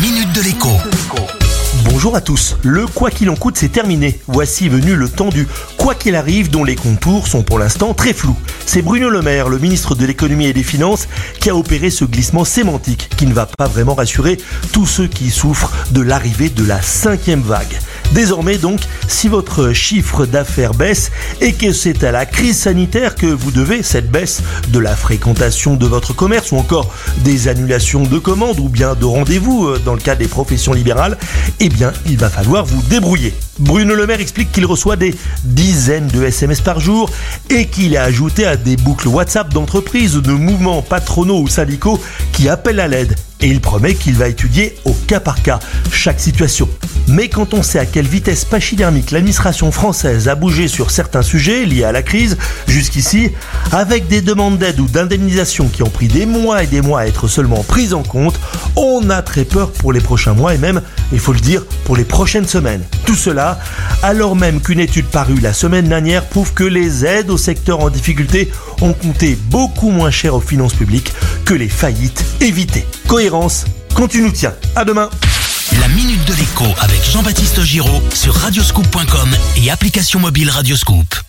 minute de l'écho. Bonjour à tous. Le quoi qu'il en coûte, c'est terminé. Voici venu le temps du quoi qu'il arrive, dont les contours sont pour l'instant très flous. C'est Bruno Le Maire, le ministre de l'économie et des finances, qui a opéré ce glissement sémantique qui ne va pas vraiment rassurer tous ceux qui souffrent de l'arrivée de la cinquième vague. Désormais donc, si votre chiffre d'affaires baisse et que c'est à la crise sanitaire que vous devez cette baisse de la fréquentation de votre commerce ou encore des annulations de commandes ou bien de rendez-vous euh, dans le cas des professions libérales, eh bien il va falloir vous débrouiller. Bruno Le Maire explique qu'il reçoit des dizaines de SMS par jour et qu'il est ajouté à des boucles WhatsApp d'entreprises, de mouvements patronaux ou syndicaux qui appellent à l'aide. Et il promet qu'il va étudier au cas par cas chaque situation. Mais quand on sait à quelle vitesse pachydermique l'administration française a bougé sur certains sujets liés à la crise, jusqu'ici, avec des demandes d'aide ou d'indemnisation qui ont pris des mois et des mois à être seulement prises en compte, on a très peur pour les prochains mois et même, il faut le dire, pour les prochaines semaines. Tout cela, alors même qu'une étude parue la semaine dernière prouve que les aides au secteur en difficulté ont coûté beaucoup moins cher aux finances publiques que les faillites évitées. Cohérence, quand tu nous tiens. À demain. La minute de l'écho avec Jean-Baptiste Giraud sur radioscoop.com et application mobile Radioscoop.